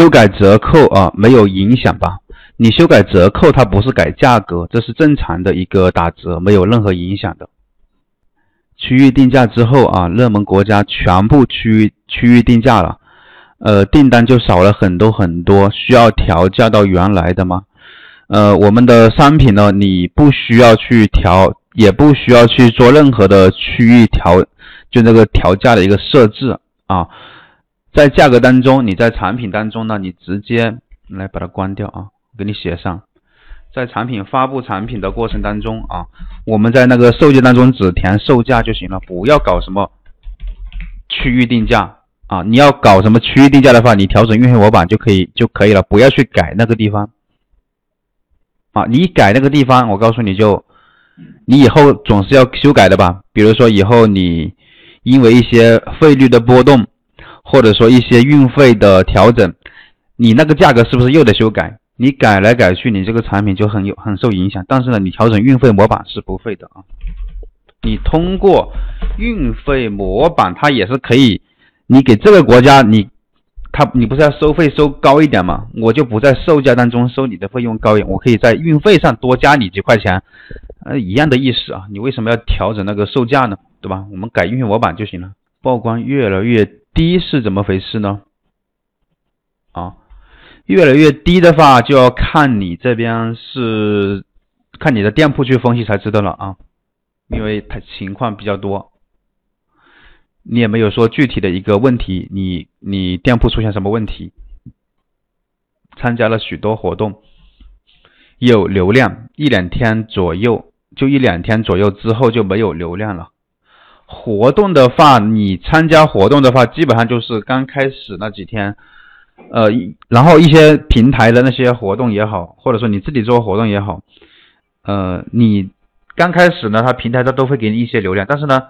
修改折扣啊没有影响吧？你修改折扣，它不是改价格，这是正常的一个打折，没有任何影响的。区域定价之后啊，热门国家全部区域区域定价了，呃，订单就少了很多很多。需要调价到原来的吗？呃，我们的商品呢，你不需要去调，也不需要去做任何的区域调，就那个调价的一个设置啊。在价格当中，你在产品当中呢，你直接来把它关掉啊，给你写上，在产品发布产品的过程当中啊，我们在那个售价当中只填售价就行了，不要搞什么区域定价啊。你要搞什么区域定价的话，你调整运费模板就可以就可以了，不要去改那个地方啊。你改那个地方，我告诉你就，你以后总是要修改的吧。比如说以后你因为一些费率的波动。或者说一些运费的调整，你那个价格是不是又得修改？你改来改去，你这个产品就很有很受影响。但是呢，你调整运费模板是不会的啊。你通过运费模板，它也是可以。你给这个国家，你他你不是要收费收高一点吗？我就不在售价当中收你的费用高一点，我可以在运费上多加你几块钱，呃，一样的意思啊。你为什么要调整那个售价呢？对吧？我们改运费模板就行了。曝光越来越。低是怎么回事呢？啊，越来越低的话，就要看你这边是看你的店铺去分析才知道了啊，因为它情况比较多，你也没有说具体的一个问题，你你店铺出现什么问题？参加了许多活动，有流量，一两天左右，就一两天左右之后就没有流量了。活动的话，你参加活动的话，基本上就是刚开始那几天，呃，然后一些平台的那些活动也好，或者说你自己做活动也好，呃，你刚开始呢，它平台它都会给你一些流量，但是呢，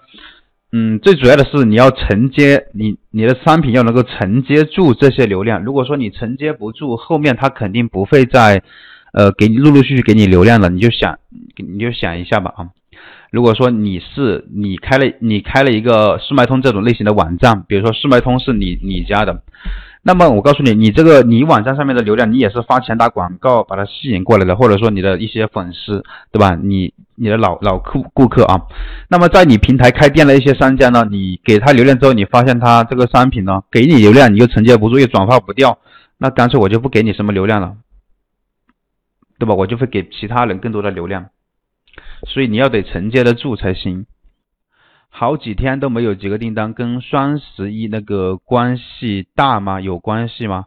嗯，最主要的是你要承接你你的商品要能够承接住这些流量。如果说你承接不住，后面它肯定不会再，呃，给你陆陆续续给你流量了。你就想，你就想一下吧，啊。如果说你是你开了你开了一个速卖通这种类型的网站，比如说速卖通是你你家的，那么我告诉你，你这个你网站上面的流量，你也是花钱打广告把它吸引过来的，或者说你的一些粉丝，对吧？你你的老老客顾客啊，那么在你平台开店的一些商家呢，你给他流量之后，你发现他这个商品呢给你流量，你又承接不住，又转化不掉，那干脆我就不给你什么流量了，对吧？我就会给其他人更多的流量。所以你要得承接得住才行。好几天都没有几个订单，跟双十一那个关系大吗？有关系吗？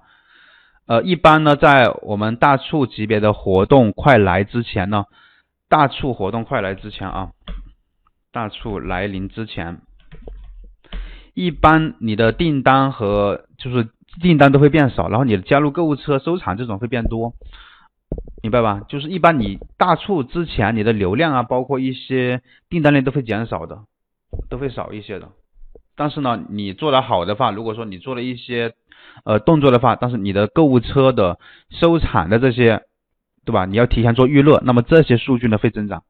呃，一般呢，在我们大促级别的活动快来之前呢，大促活动快来之前啊，大促来临之前，一般你的订单和就是订单都会变少，然后你的加入购物车、收藏这种会变多。明白吧？就是一般你大促之前，你的流量啊，包括一些订单量都会减少的，都会少一些的。但是呢，你做的好的话，如果说你做了一些呃动作的话，但是你的购物车的收藏的这些，对吧？你要提前做预热，那么这些数据呢会增长。